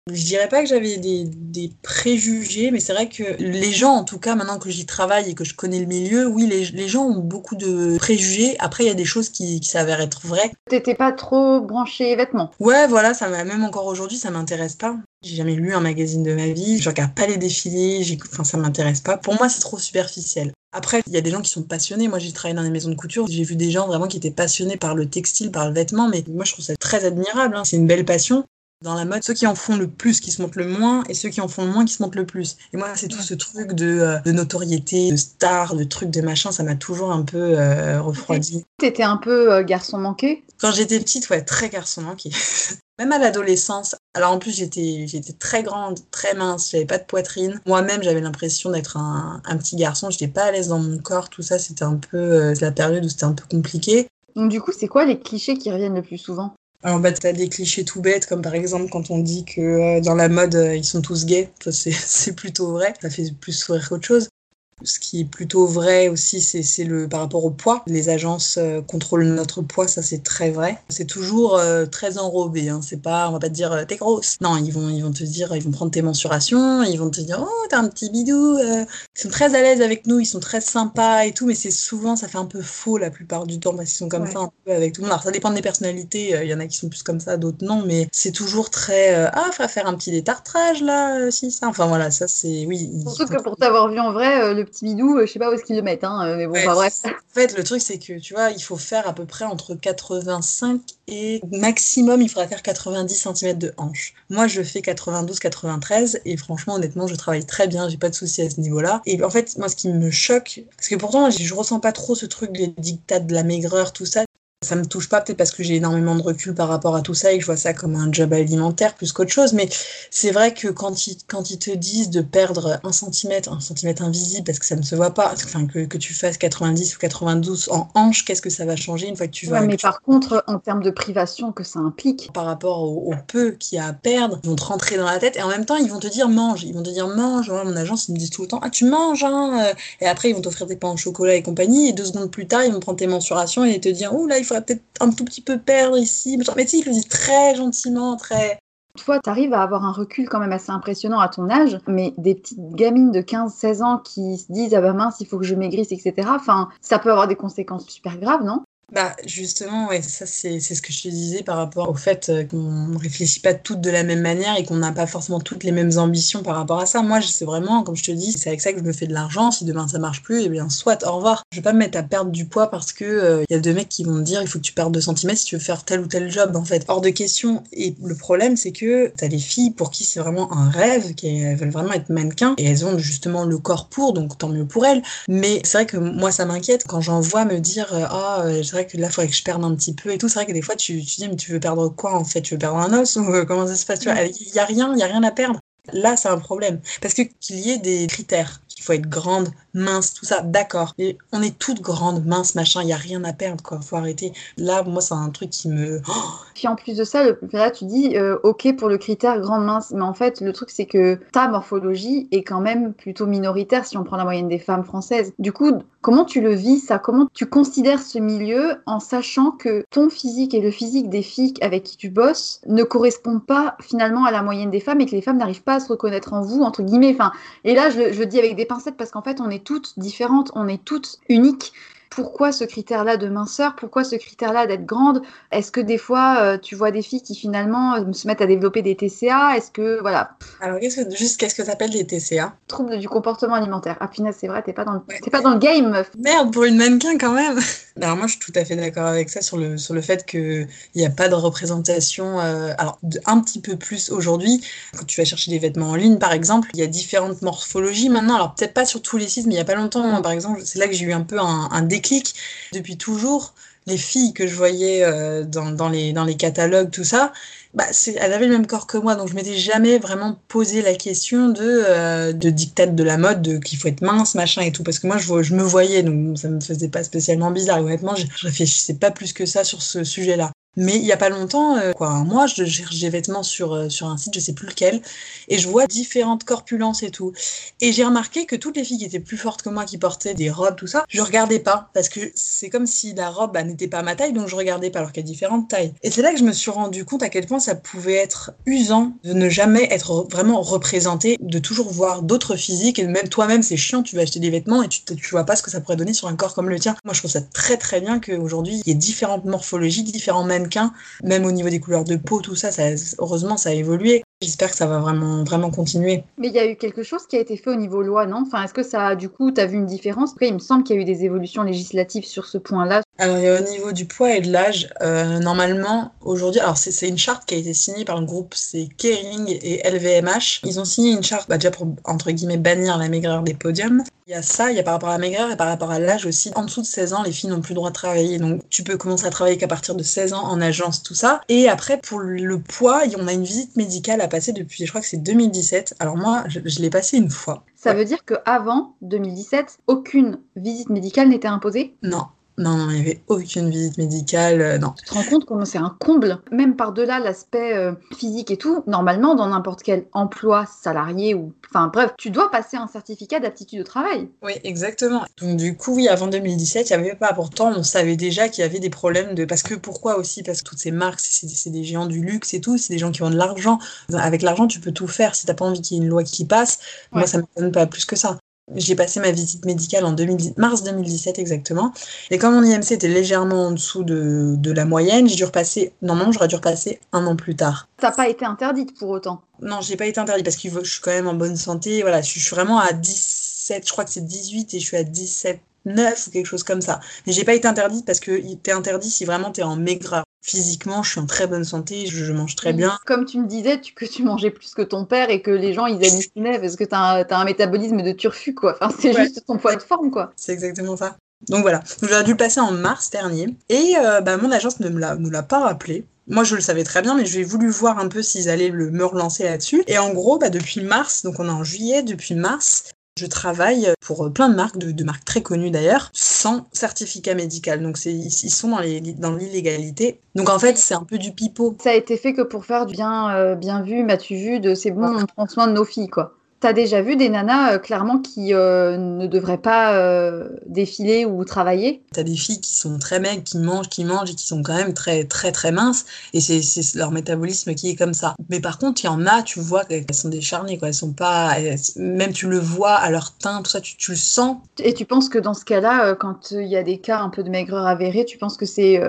Speaker 2: Je dirais pas que j'avais des, des, préjugés, mais c'est vrai que les gens, en tout cas, maintenant que j'y travaille et que je connais le milieu, oui, les, les, gens ont beaucoup de préjugés. Après, il y a des choses qui, qui s'avèrent être vraies.
Speaker 3: T'étais pas trop branché vêtements
Speaker 2: Ouais, voilà, ça même encore aujourd'hui, ça m'intéresse pas. J'ai jamais lu un magazine de ma vie, je regarde pas les défilés, enfin, ça m'intéresse pas. Pour moi, c'est trop superficiel. Après, il y a des gens qui sont passionnés. Moi, j'ai travaillé dans des maisons de couture. J'ai vu des gens vraiment qui étaient passionnés par le textile, par le vêtement. Mais moi, je trouve ça très admirable. Hein. C'est une belle passion dans la mode, ceux qui en font le plus qui se montrent le moins et ceux qui en font le moins qui se montrent le plus. Et moi, c'est tout ce truc de, euh, de, notoriété, de star, de trucs, de machin, ça m'a toujours un peu euh, refroidi.
Speaker 3: T'étais un peu euh, garçon manqué?
Speaker 2: Quand j'étais petite, ouais, très garçon manqué. Même à l'adolescence. Alors en plus, j'étais, j'étais très grande, très mince, j'avais pas de poitrine. Moi-même, j'avais l'impression d'être un, un, petit garçon. J'étais pas à l'aise dans mon corps, tout ça, c'était un peu euh, la période où c'était un peu compliqué.
Speaker 3: Donc du coup, c'est quoi les clichés qui reviennent le plus souvent?
Speaker 2: Alors, bah, tu as des clichés tout bêtes, comme par exemple quand on dit que euh, dans la mode, euh, ils sont tous gays. C'est plutôt vrai. Ça fait plus sourire qu'autre chose. Ce qui est plutôt vrai aussi, c'est le par rapport au poids. Les agences euh, contrôlent notre poids, ça c'est très vrai. C'est toujours euh, très enrobé. Hein. C'est pas, on va pas te dire euh, t'es grosse. Non, ils vont, ils vont te dire, ils vont prendre tes mensurations, ils vont te dire oh t'as un petit bidou. Ils sont très à l'aise avec nous, ils sont très sympas et tout, mais c'est souvent ça fait un peu faux la plupart du temps parce qu'ils sont comme ouais. ça un peu avec tout le monde. Alors ça dépend des personnalités. Il y en a qui sont plus comme ça, d'autres non, mais c'est toujours très ah faut faire un petit détartrage là, si ça. Enfin voilà, ça c'est oui.
Speaker 3: Surtout que pour t'avoir vu en vrai, le petit bidou, je sais pas où est-ce qu'ils le mettent, hein, mais bon, ouais, bref.
Speaker 2: En fait, le truc, c'est que, tu vois, il faut faire à peu près entre 85 et maximum, il faudra faire 90 cm de hanche. Moi, je fais 92-93 et franchement, honnêtement, je travaille très bien, j'ai pas de soucis à ce niveau-là. Et en fait, moi, ce qui me choque, parce que pourtant, je ressens pas trop ce truc, les dictats de la maigreur, tout ça. Ça me touche pas, peut-être parce que j'ai énormément de recul par rapport à tout ça et que je vois ça comme un job alimentaire plus qu'autre chose. Mais c'est vrai que quand ils, quand ils te disent de perdre un centimètre, un centimètre invisible parce que ça ne se voit pas, enfin que, que tu fasses 90 ou 92 en hanche, qu'est-ce que ça va changer une fois que tu vas.
Speaker 3: Ouais, mais par contre, en termes de privation que ça implique.
Speaker 2: Par rapport au, au peu qu'il y a à perdre, ils vont te rentrer dans la tête et en même temps, ils vont te dire mange. Ils vont te dire mange. Ouais, mon agence, ils me disent tout le temps ah, tu manges, hein. Et après, ils vont t'offrir des pains au chocolat et compagnie. Et deux secondes plus tard, ils vont prendre tes mensurations et te dire oh là, il peut-être un tout petit peu perdre ici. Mais tu sais, il le dit très gentiment, très.
Speaker 3: Toi, tu arrives à avoir un recul quand même assez impressionnant à ton âge, mais des petites gamines de 15-16 ans qui se disent Ah bah mince, il faut que je maigrisse, etc. Enfin, ça peut avoir des conséquences super graves, non?
Speaker 2: Bah justement, ouais, ça c'est ce que je te disais par rapport au fait qu'on ne réfléchit pas toutes de la même manière et qu'on n'a pas forcément toutes les mêmes ambitions par rapport à ça. Moi, c'est vraiment, comme je te dis, c'est avec ça que je me fais de l'argent. Si demain ça marche plus, eh bien soit, au revoir. Je vais pas me mettre à perdre du poids parce que il euh, y a deux mecs qui vont me dire il faut que tu perdes 2 cm si tu veux faire tel ou tel job en fait. Hors de question. Et le problème, c'est que tu as des filles pour qui c'est vraiment un rêve, qui veulent vraiment être mannequins et elles ont justement le corps pour, donc tant mieux pour elles. Mais c'est vrai que moi ça m'inquiète quand j'en vois me dire ah, euh, oh, c'est vrai que là, il faudrait que je perde un petit peu et tout. C'est vrai que des fois, tu, tu dis, mais tu veux perdre quoi en fait? Tu veux perdre un os? Ou comment ça se passe? Tu vois, il y a rien, il y a rien à perdre. Là, c'est un problème. Parce que qu'il y ait des critères, qu'il faut être grande, mince, tout ça, d'accord. Mais on est toutes grandes, minces, machin, il n'y a rien à perdre, quoi. Faut arrêter. Là, moi, c'est un truc qui me.
Speaker 3: Puis en plus de ça, là, tu dis, euh, ok pour le critère grande, mince. Mais en fait, le truc, c'est que ta morphologie est quand même plutôt minoritaire si on prend la moyenne des femmes françaises. Du coup, comment tu le vis, ça? Comment tu considères ce milieu en sachant que ton physique et le physique des filles avec qui tu bosses ne correspondent pas finalement à la moyenne des femmes et que les femmes n'arrivent pas à se reconnaître en vous, entre guillemets? Enfin, et là, je, je dis avec des pincettes parce qu'en fait, on est toutes différentes, on est toutes uniques. Pourquoi ce critère-là de minceur Pourquoi ce critère-là d'être grande? Est-ce que des fois, euh, tu vois des filles qui finalement euh, se mettent à développer des TCA Est-ce que, voilà.
Speaker 2: Alors, que, juste, qu'est-ce que tu appelles des TCA
Speaker 3: Troubles du comportement alimentaire. Ah, punaise, c'est vrai, t'es pas, dans le... pas dans le game, meuf.
Speaker 2: Merde, pour une mannequin quand même Alors, moi, je suis tout à fait d'accord avec ça sur le, sur le fait qu'il n'y a pas de représentation. Euh, alors, un petit peu plus aujourd'hui, quand tu vas chercher des vêtements en ligne, par exemple, il y a différentes morphologies maintenant. Alors, peut-être pas sur tous les sites, mais il n'y a pas longtemps, par exemple, c'est là que j'ai eu un peu un, un Depuis toujours, les filles que je voyais euh, dans, les, catalogues, tout ça, bah, elles avaient le même corps que moi, donc je m'étais jamais vraiment posé la question de, euh, de dictat de la mode, qu'il faut être mince, machin et tout, parce que moi je, me voyais, donc ça me faisait pas spécialement bizarre. honnêtement, je, je réfléchissais pas plus que ça sur ce sujet-là. Mais il y a pas longtemps, euh, quoi, un mois, je cherche des vêtements sur, euh, sur un site, je sais plus lequel, et je vois différentes corpulences et tout. Et j'ai remarqué que toutes les filles qui étaient plus fortes que moi, qui portaient des robes, tout ça, je regardais pas, parce que c'est comme si la robe bah, n'était pas ma taille, donc je regardais pas, alors qu'il y a différentes tailles. Et c'est là que je me suis rendu compte à quel point ça pouvait être usant de ne jamais être vraiment représenté, de toujours voir d'autres physiques, et même toi-même, c'est chiant, tu vas acheter des vêtements et tu, tu vois pas ce que ça pourrait donner sur un corps comme le tien. Moi, je trouve ça très très bien qu'aujourd'hui, il y ait différentes morphologies, différents même au niveau des couleurs de peau, tout ça, ça heureusement, ça a évolué. J'espère que ça va vraiment, vraiment continuer.
Speaker 3: Mais il y a eu quelque chose qui a été fait au niveau loi, non? Enfin, est-ce que ça, du coup, tu as vu une différence? Après, il me semble qu'il y a eu des évolutions législatives sur ce point-là.
Speaker 2: Alors, au niveau du poids et de l'âge, euh, normalement, aujourd'hui, alors c'est une charte qui a été signée par le groupe, c'est Kering et LVMH. Ils ont signé une charte, bah, déjà pour, entre guillemets, bannir la maigreur des podiums. Il y a ça, il y a par rapport à la maigreur et par rapport à l'âge aussi. En dessous de 16 ans, les filles n'ont plus le droit de travailler. Donc, tu peux commencer à travailler qu'à partir de 16 ans en agence, tout ça. Et après, pour le poids, on a une visite médicale à passer depuis, je crois que c'est 2017. Alors moi, je, l'ai passé une fois.
Speaker 3: Ça veut dire qu'avant 2017, aucune visite médicale n'était imposée?
Speaker 2: Non. Non, non, il n'y avait aucune visite médicale, euh, non.
Speaker 3: Tu te rends compte comment c'est un comble? Même par-delà l'aspect euh, physique et tout, normalement, dans n'importe quel emploi salarié ou... Enfin bref, tu dois passer un certificat d'aptitude au travail.
Speaker 2: Oui, exactement. Donc du coup, oui, avant 2017, il n'y avait pas. Pourtant, on savait déjà qu'il y avait des problèmes de... Parce que pourquoi aussi? Parce que toutes ces marques, c'est des géants du luxe et tout, c'est des gens qui ont de l'argent. Avec l'argent, tu peux tout faire. Si tu n'as pas envie qu'il y ait une loi qui passe, moi, ça ne me donne pas plus que ça. J'ai passé ma visite médicale en mars 2017 exactement. Et comme mon IMC était légèrement en dessous de, de la moyenne, j'ai dû repasser. Normalement, j'aurais dû repasser un an plus tard.
Speaker 3: T'as pas été interdite pour autant?
Speaker 2: Non, j'ai pas été interdite parce que je suis quand même en bonne santé. Voilà, je suis vraiment à 17, je crois que c'est 18 et je suis à 17 9 ou quelque chose comme ça. Mais j'ai pas été interdite parce que t'es interdit si vraiment t'es en maigreur. Physiquement, je suis en très bonne santé, je, mange très bien.
Speaker 3: Comme tu me disais que tu mangeais plus que ton père et que les gens ils hallucinaient parce que t'as un, un métabolisme de turfu quoi. Enfin, c'est juste ton poids de forme quoi.
Speaker 2: C'est exactement ça. Donc voilà, j'aurais dû le passer en mars dernier et euh, bah, mon agence ne me l'a pas rappelé. Moi, je le savais très bien, mais j'ai voulu voir un peu s'ils allaient le, me relancer là-dessus. Et en gros, bah, depuis mars, donc on est en juillet, depuis mars, je travaille pour plein de marques, de, marques très connues d'ailleurs, sans certificat médical. Donc ils sont dans l'illégalité. Donc en fait, c'est un peu du pipeau.
Speaker 3: Ça a été fait que pour faire du bien, euh, bien vu, m'as-tu vu, de c'est bon, on prend soin de nos filles, quoi. T'as déjà vu des nanas euh, clairement qui euh, ne devraient pas euh, défiler ou travailler?
Speaker 2: T'as des filles qui sont très maigres, qui mangent, qui mangent et qui sont quand même très très très minces et c'est leur métabolisme qui est comme ça. Mais par contre, il y en a, tu vois qu'elles sont décharnées quoi, elles sont pas même tu le vois à leur teint, tout ça, tu, tu le sens.
Speaker 3: Et tu penses que dans ce cas-là, quand il y a des cas un peu de maigreur avérée, tu penses que c'est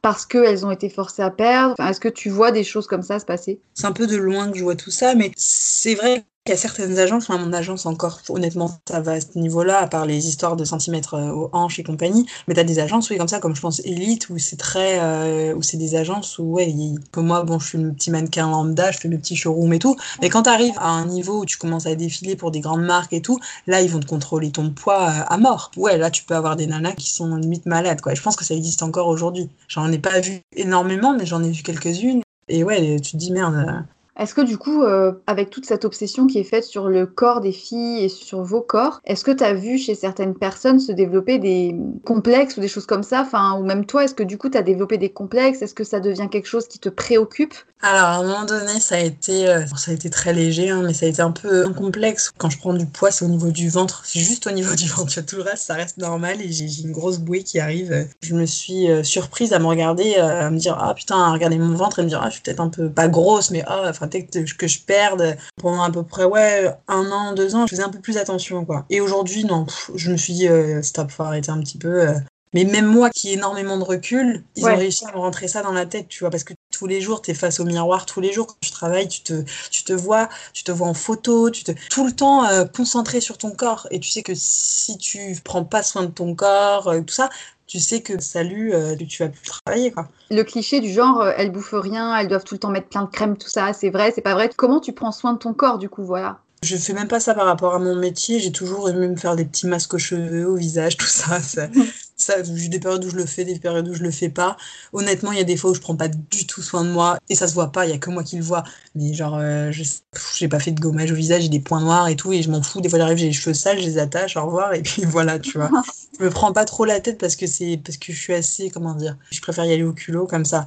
Speaker 3: parce qu'elles ont été forcées à perdre? Est-ce que tu vois des choses comme ça se passer?
Speaker 2: C'est un peu de loin que je vois tout ça, mais c'est vrai il y a certaines agences, enfin mon agence encore, honnêtement, ça va à ce niveau-là, à part les histoires de centimètres euh, aux hanches et compagnie. Mais tu as des agences, oui, comme ça, comme je pense Elite, où c'est très. Euh, où c'est des agences où, ouais, comme moi, bon, je suis un petit mannequin lambda, je fais mes petits showrooms et tout. Mais quand tu arrives à un niveau où tu commences à défiler pour des grandes marques et tout, là, ils vont te contrôler ton poids euh, à mort. Ouais, là, tu peux avoir des nanas qui sont limite malades, quoi. je pense que ça existe encore aujourd'hui. J'en ai pas vu énormément, mais j'en ai vu quelques-unes. Et ouais, tu te dis merde,
Speaker 3: est-ce que du coup, euh, avec toute cette obsession qui est faite sur le corps des filles et sur vos corps, est-ce que tu as vu chez certaines personnes se développer des complexes ou des choses comme ça? Enfin, Ou même toi, est-ce que du coup, tu as développé des complexes? Est-ce que ça devient quelque chose qui te préoccupe?
Speaker 2: Alors, à un moment donné, ça a été, euh, ça a été très léger, hein, mais ça a été un peu un complexe. Quand je prends du poids, c'est au niveau du ventre. C'est juste au niveau du ventre. Tout le reste, ça reste normal et j'ai une grosse bouée qui arrive. Je me suis euh, surprise à me regarder, à me dire Ah putain, à regarder mon ventre et me dire Ah, je suis peut-être un peu pas grosse, mais ah, enfin, que je perde pendant à peu près ouais un an deux ans je faisais un peu plus attention quoi et aujourd'hui non je me suis dit euh, stop faut arrêter un petit peu euh. Mais même moi qui ai énormément de recul, ils ont réussi à me rentrer ça dans la tête, tu vois, parce que tous les jours, tu es face au miroir, tous les jours quand tu travailles, tu te, tu te vois, tu te vois en photo, tu te tout le temps euh, concentré sur ton corps. Et tu sais que si tu prends pas soin de ton corps, euh, tout ça, tu sais que salut, euh, tu vas plus travailler. Quoi.
Speaker 3: Le cliché du genre, euh, elles bouffent rien, elles doivent tout le temps mettre plein de crème, tout ça, c'est vrai, c'est pas vrai. Comment tu prends soin de ton corps, du coup, voilà
Speaker 2: je fais même pas ça par rapport à mon métier. J'ai toujours aimé me faire des petits masques aux cheveux, au visage, tout ça. ça, ça j'ai des périodes où je le fais, des périodes où je le fais pas. Honnêtement, il y a des fois où je prends pas du tout soin de moi et ça se voit pas. Il y a que moi qui le vois. Mais genre, euh, je j'ai pas fait de gommage au visage, j'ai des points noirs et tout et je m'en fous. Des fois, j'arrive, j'ai les cheveux sales, je les attache, au revoir et puis voilà, tu vois. je me prends pas trop la tête parce que c'est parce que je suis assez, comment dire, je préfère y aller au culot comme ça.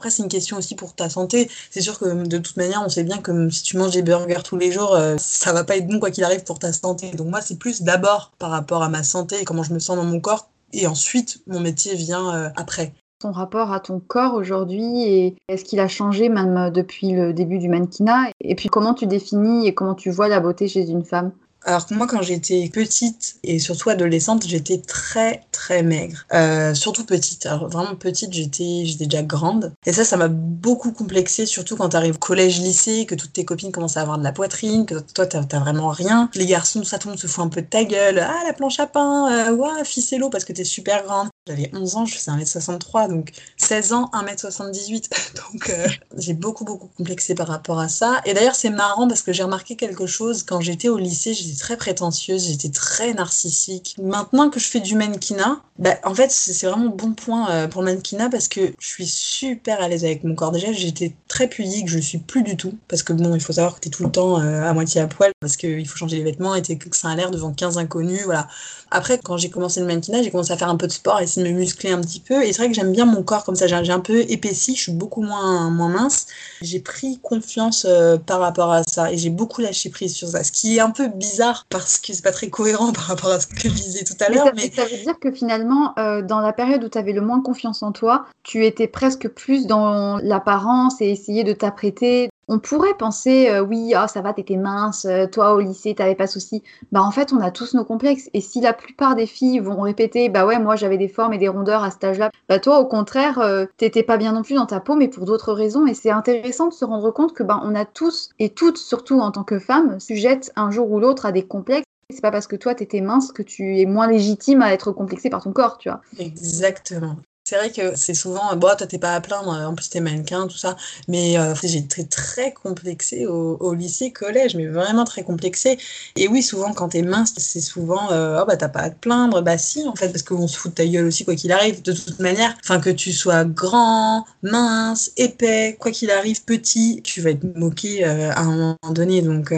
Speaker 2: Après, c'est une question aussi pour ta santé. C'est sûr que de toute manière, on sait bien que si tu manges des burgers tous les jours, euh, ça va pas être bon quoi qu'il arrive pour ta santé. Donc moi, c'est plus d'abord par rapport à ma santé et comment je me sens dans mon corps. Et ensuite, mon métier vient euh, après.
Speaker 3: Ton rapport à ton corps aujourd'hui, est-ce qu'il a changé même euh, depuis le début du mannequinat? Et puis comment tu définis et comment tu vois la beauté chez une femme?
Speaker 2: Alors que moi, quand j'étais petite et surtout adolescente, j'étais très très maigre. Euh, surtout petite. Alors vraiment petite, j'étais déjà grande. Et ça, ça m'a beaucoup complexé, surtout quand t'arrives au collège, lycée, que toutes tes copines commencent à avoir de la poitrine, que toi t'as vraiment rien. Les garçons, ça, monde se fout un peu de ta gueule. Ah la planche à pain, euh, ouais, ficello parce que t'es super grande. J'avais 11 ans, je faisais 1m63, donc 16 ans, 1m78. donc euh, j'ai beaucoup beaucoup complexé par rapport à ça. Et d'ailleurs, c'est marrant parce que j'ai remarqué quelque chose quand j'étais au lycée. Très prétentieuse, j'étais très narcissique. Maintenant que je fais du mannequinat, bah, en fait, c'est vraiment bon point euh, pour le mannequinat parce que je suis super à l'aise avec mon corps. Déjà, j'étais très pudique, je le suis plus du tout. Parce que bon, il faut savoir que t'es tout le temps euh, à moitié à poil parce qu'il faut changer les vêtements et que ça a l'air devant 15 inconnus, voilà. Après, quand j'ai commencé le mannequinat, j'ai commencé à faire un peu de sport, essayer de me muscler un petit peu. Et c'est vrai que j'aime bien mon corps comme ça. J'ai un peu épaissi, je suis beaucoup moins, moins mince. J'ai pris confiance euh, par rapport à ça et j'ai beaucoup lâché prise sur ça. Ce qui est un peu bizarre parce que c'est pas très cohérent par rapport à ce que je disais tout à l'heure.
Speaker 3: Mais, ça veut dire que finalement, euh, dans la période où tu avais le moins confiance en toi, tu étais presque plus dans l'apparence et essayer de t'apprêter, on pourrait penser, euh, oui, oh, ça va, t'étais mince, euh, toi au lycée, t'avais pas souci. Bah en fait, on a tous nos complexes. Et si la plupart des filles vont répéter, bah ouais, moi j'avais des formes et des rondeurs à cet âge-là, bah toi au contraire, euh, t'étais pas bien non plus dans ta peau, mais pour d'autres raisons. Et c'est intéressant de se rendre compte que bah on a tous et toutes, surtout en tant que femmes, sujettes un jour ou l'autre à des complexes. C'est pas parce que toi t'étais mince que tu es moins légitime à être complexée par ton corps, tu vois.
Speaker 2: Exactement. C'est vrai que c'est souvent, bon, toi, t'es pas à plaindre, en plus, t'es mannequin, tout ça. Mais euh, j'ai été très complexée au, lycée, collège, mais vraiment très complexée. Et oui, souvent, quand t'es mince, c'est souvent, euh, oh, bah, t'as pas à te plaindre. Bah, si, en fait, parce qu'on se fout de ta gueule aussi, quoi qu'il arrive, de toute manière. Enfin, que tu sois grand, mince, épais, quoi qu'il arrive, petit, tu vas être moqué euh, à un moment donné. Donc,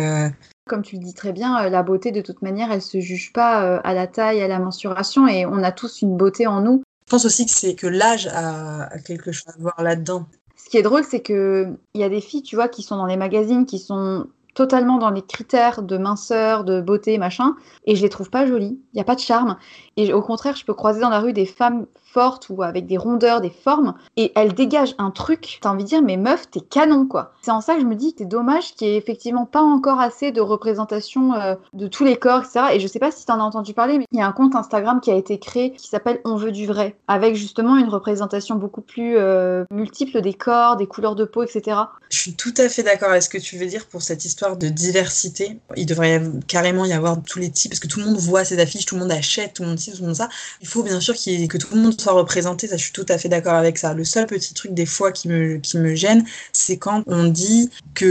Speaker 3: comme tu le dis très bien, la beauté, de toute manière, elle se juge pas à la taille, à la mensuration, et on a tous une beauté en nous.
Speaker 2: Je pense aussi que c'est que l'âge a, quelque chose à voir là-dedans.
Speaker 3: Ce qui est drôle, c'est qu'il y a des filles, tu vois, qui sont dans les magazines, qui sont totalement dans les critères de minceur, de beauté, machin, et je les trouve pas jolies. Il n'y a pas de charme. Et au contraire, je peux croiser dans la rue des femmes fortes ou avec des rondeurs, des formes, et elles dégagent un truc, t'as envie de dire, mais meuf, t'es canon, quoi. C'est en ça que je me dis, c'est dommage qu'il n'y ait effectivement pas encore assez de représentation euh, de tous les corps, etc. Et je sais pas si t'en as entendu parler, mais il y a un compte Instagram qui a été créé qui s'appelle On veut du vrai, avec justement une représentation beaucoup plus euh, multiple des corps, des couleurs de peau, etc.
Speaker 2: Je suis tout à fait d'accord avec ce que tu veux dire pour cette histoire de diversité. Il devrait carrément y avoir tous les types, parce que tout le monde voit ces affiches, tout le monde achète, tout le monde ci, tout le monde ça. Il faut bien sûr que tout le monde soit représenté, ça je suis tout à fait d'accord avec ça. Le seul petit truc des fois qui me, qui me gêne, c'est quand on dit que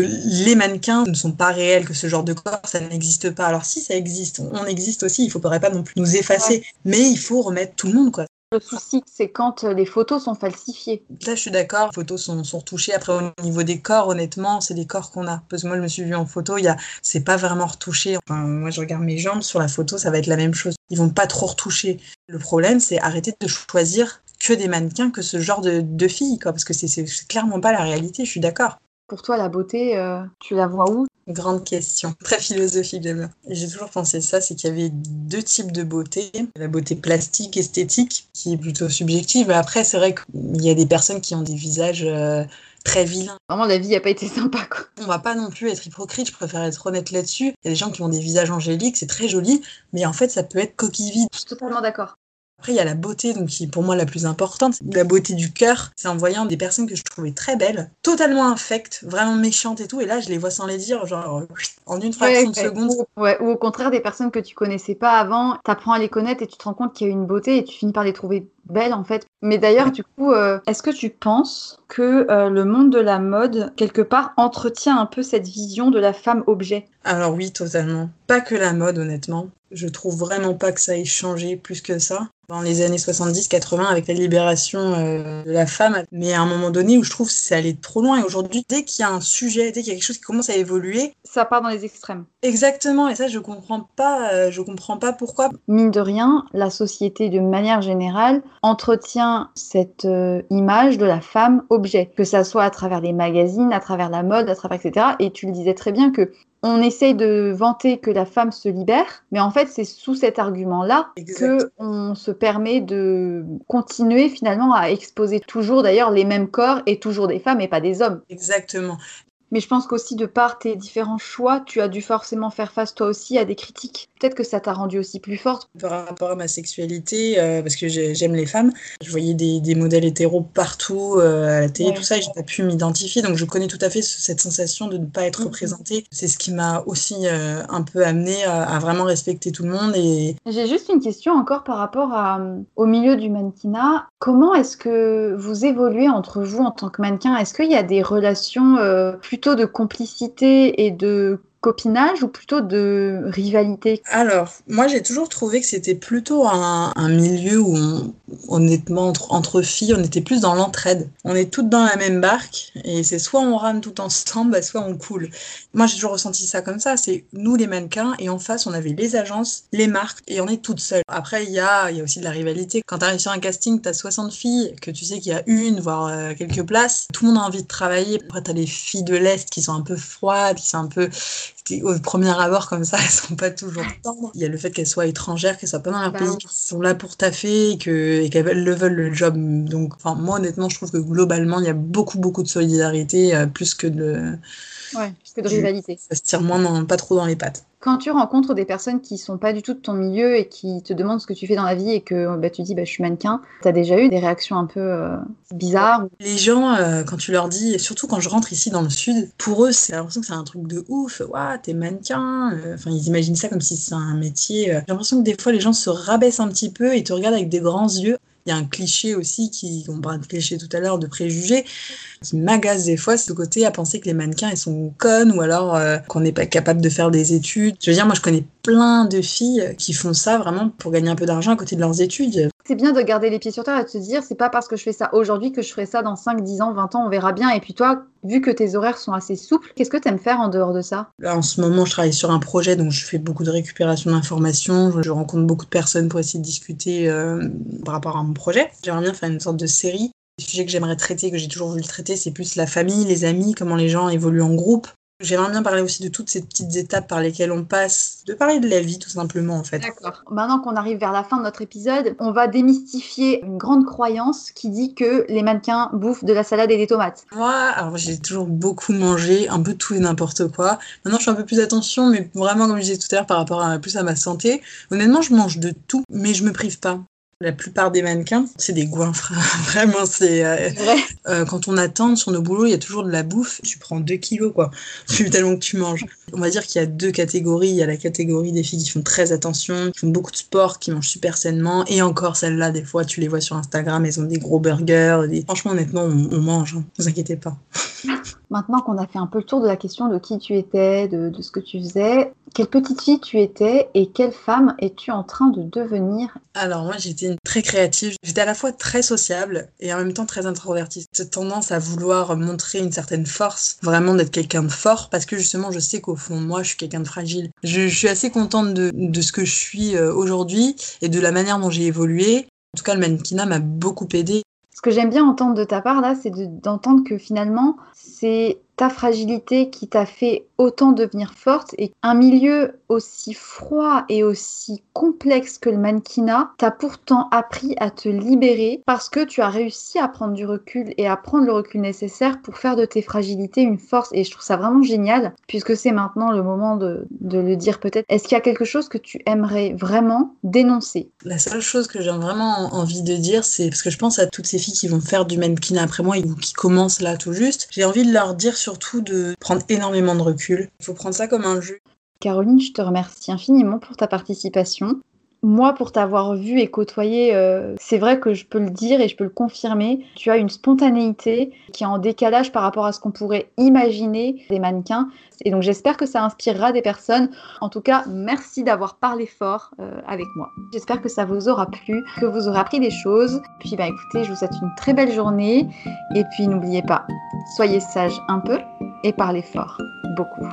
Speaker 2: les mannequins ne sont pas réels, que ce genre de corps, ça n'existe pas. Alors si ça existe, on existe aussi, il ne faudrait pas non plus nous effacer, mais il faut remettre tout le monde, quoi.
Speaker 3: Le souci, c'est quand les photos sont falsifiées.
Speaker 2: Là, je suis d'accord, les photos sont, retouchées. Après, au niveau des corps, honnêtement, c'est des corps qu'on a. Parce que moi, je me suis vue en photo, il y a... c'est pas vraiment retouché. Moi, je regarde mes jambes, sur la photo, ça va être la même chose. Ils vont pas trop retoucher. Le problème, c'est arrêter de choisir que des mannequins, que ce genre de, de filles, quoi. Parce que c'est clairement pas la réalité, je suis d'accord.
Speaker 3: Pour toi, la beauté, euh, tu la vois où?
Speaker 2: Grande question, très philosophique déjà. J'ai toujours pensé ça, c'est qu'il y avait deux types de beauté. La beauté plastique, esthétique, qui est plutôt subjective. Après, c'est vrai qu'il y a des personnes qui ont des visages euh, très vilains.
Speaker 3: Vraiment, la vie n'a pas été sympa, quoi.
Speaker 2: On va pas non plus être hypocrite, je préfère être honnête là-dessus. Il y a des gens qui ont des visages angéliques, c'est très joli, mais en fait, ça peut être coquille vide.
Speaker 3: Je suis totalement d'accord
Speaker 2: Après, il y a la beauté, donc qui est pour moi la plus importante. La beauté du cœur, c'est en voyant des personnes que je trouvais très belles, totalement infectes, vraiment méchantes et tout. Et là, je les vois sans les dire, genre en une fraction de seconde.
Speaker 3: Ou, ouais, ou au contraire, des personnes que tu connaissais pas avant, tu apprends à les connaître et tu te rends compte qu'il y a une beauté et tu finis par les trouver belles en fait. Mais d'ailleurs, du coup, euh, est-ce que tu penses que euh, le monde de la mode, quelque part, entretient un peu cette vision de la femme objet?
Speaker 2: Alors oui, totalement. Pas que la mode, honnêtement. Je trouve vraiment pas que ça ait changé plus que ça dans les années 70-80 avec la libération euh, de la femme, mais à un moment donné où je trouve que c'est allé trop loin. Et aujourd'hui, dès qu'il y a un sujet, dès qu'il y a quelque chose qui commence à évoluer,
Speaker 3: ça part dans les extrêmes.
Speaker 2: Exactement, et ça je comprends pas, euh, je comprends pas pourquoi.
Speaker 3: Mine de rien, la société de manière générale entretient cette euh, image de la femme objet, que ça soit à travers les magazines, à travers la mode, à travers etc. Et tu le disais très bien que on essaye de vanter que la femme se libère, mais en fait, c'est sous cet argument-là que on se permet de continuer finalement à exposer toujours d'ailleurs les mêmes corps et toujours des femmes et pas des hommes.
Speaker 2: Exactement.
Speaker 3: Mais je pense qu'aussi de par tes différents choix, tu as dû forcément faire face toi aussi à des critiques. Peut-être que ça t'a rendu aussi plus forte.
Speaker 2: Par rapport à ma sexualité, euh, parce que j'aime les femmes, je voyais des, des modèles hétéros partout euh, à la télé, tout ça, et j'ai pas pu m'identifier. Donc je connais tout à fait cette sensation de ne pas être mhm. représentée. C'est ce qui m'a aussi euh, un peu amené à, à, vraiment respecter tout le monde. Et...
Speaker 3: J'ai juste une question encore par rapport à, au milieu du mannequinat. Comment est-ce que vous évoluez entre vous en tant que mannequin? Est-ce qu'il y a des relations plus plutôt de complicité et de copinage ou plutôt de rivalité?
Speaker 2: Alors, moi j'ai toujours trouvé que c'était plutôt un, milieu où, honnêtement, entre, filles, on était plus dans l'entraide. On est toutes dans la même barque et c'est soit on rame tout ensemble, bah, soit on coule. Moi j'ai toujours ressenti ça comme ça, c'est nous les mannequins et en face on avait les agences, les marques et on est toutes seules. Après il y a, y a aussi de la rivalité. Quand tu arrives sur un casting, tu as 60 filles, que tu sais qu'il y a une, voire euh, quelques places, tout le monde a envie de travailler. Après tu as les filles de l'Est qui sont un peu froides, qui sont un peu au premier abord comme ça, elles sont pas toujours tendres. Il y a le fait qu'elles soient étrangères, qu'elles soient pas dans leur bah pays, qu'elles sont là pour taffer et que et qu'elles le veulent le job. Donc, enfin, moi honnêtement, je trouve que globalement, il y a beaucoup beaucoup de solidarité euh, plus que de
Speaker 3: Ouais, que de rivalité.
Speaker 2: Ça se tire moins, pas trop dans les pattes.
Speaker 3: Quand tu rencontres des personnes qui sont pas du tout de ton milieu et qui te demandent ce que tu fais dans la vie et que bah, tu dis bah, je suis mannequin, tu as déjà eu des réactions un peu euh, bizarres
Speaker 2: Les gens, euh, quand tu leur dis, et surtout quand je rentre ici dans le sud, pour eux, c'est l'impression que c'est un truc de ouf. Waouh, t'es mannequin. Euh, enfin, ils imaginent ça comme si c'est un métier. J'ai l'impression que des fois, les gens se rabaissent un petit peu et te regardent avec des grands yeux. Il y a un cliché aussi, qui, on parlait de cliché tout à l'heure, de préjugés, qui m'agace des fois, ce côté à penser que les mannequins, ils sont connes ou alors euh, qu'on n'est pas capable de faire des études. Je veux dire, moi, je connais plein de filles qui font ça vraiment pour gagner un peu d'argent à côté de leurs études.
Speaker 3: C'est bien de garder les pieds sur terre et de se dire, c'est pas parce que je fais ça aujourd'hui que je ferai ça dans 5, 10 ans, 20 ans, on verra bien. Et puis toi, vu que tes horaires sont assez souples, qu'est-ce que tu aimes faire en dehors de ça?
Speaker 2: Là, en ce moment, je travaille sur un projet, donc je fais beaucoup de récupération d'informations. Je rencontre beaucoup de personnes pour essayer de discuter euh, par rapport à mon projet. J'aimerais bien faire une sorte de série le sujet que j'aimerais traiter, que j'ai toujours voulu traiter, c'est plus la famille, les amis, comment les gens évoluent en groupe. J'aimerais bien parler aussi de toutes ces petites étapes par lesquelles on passe, de parler de la vie tout simplement en fait.
Speaker 3: D'accord. Maintenant qu'on arrive vers la fin de notre épisode, on va démystifier une grande croyance qui dit que les mannequins bouffent de la salade et des tomates.
Speaker 2: Moi, alors j'ai toujours beaucoup mangé, un peu tout et n'importe quoi. Maintenant je fais un peu plus attention, mais vraiment comme je disais tout à l'heure par rapport à plus à ma santé, honnêtement je mange de tout, mais je me prive pas. La plupart des mannequins, c'est des goinfres. Vraiment, c'est. Euh, euh, quand on attend sur nos boulots, il y a toujours de la bouffe. Tu prends 2 kilos, quoi. tellement que tu manges. On va dire qu'il y a deux catégories. Il y a la catégorie des filles qui font très attention, qui font beaucoup de sport, qui mangent super sainement. Et encore, celles-là, des fois, tu les vois sur Instagram, elles ont des gros burgers. Franchement, honnêtement, on, mange. Hein. Ne vous inquiétez pas.
Speaker 3: Maintenant qu'on a fait un peu le tour de la question de qui tu étais, de, ce que tu faisais, quelle petite fille tu étais et quelle femme es-tu en train de devenir
Speaker 2: Alors moi j'étais très créative, j'étais à la fois très sociable et en même temps très introvertie. Cette tendance à vouloir montrer une certaine force, vraiment d'être quelqu'un de fort parce que justement je sais qu'au fond moi je suis quelqu'un de fragile. Je, je, suis assez contente de, de ce que je suis euh, aujourd'hui et de la manière dont j'ai évolué. En tout cas le mannequinat m'a beaucoup aidé.
Speaker 3: Ce que j'aime bien entendre de ta part là, c'est d'entendre que finalement c'est ta fragilité qui t'a fait autant devenir forte et un milieu aussi froid et aussi complexe que le mannequinat t'a pourtant appris à te libérer parce que tu as réussi à prendre du recul et à prendre le recul nécessaire pour faire de tes fragilités une force et je trouve ça vraiment génial puisque c'est maintenant le moment de, de le dire peut-être. Est-ce qu'il y a quelque chose que tu aimerais vraiment dénoncer?
Speaker 2: La seule chose que j'ai vraiment envie de dire c'est parce que je pense à toutes ces filles qui vont faire du mannequinat après moi ou qui commencent là tout juste, j'ai envie de leur dire surtout de prendre énormément de recul. Il faut prendre ça comme un jeu.
Speaker 3: Caroline, je te remercie infiniment pour ta participation moi, pour t'avoir vu et côtoyé, euh, c'est vrai que je peux le dire et je peux le confirmer. Tu as une spontanéité qui est en décalage par rapport à ce qu'on pourrait imaginer des mannequins. Et donc, j'espère que ça inspirera des personnes. En tout cas, merci d'avoir parlé fort euh, avec moi. J'espère que ça vous aura plu, que vous aurez appris des choses. Puis, bah, écoutez, je vous souhaite une très belle journée. Et puis, n'oubliez pas, soyez sages un peu et parlez fort, beaucoup.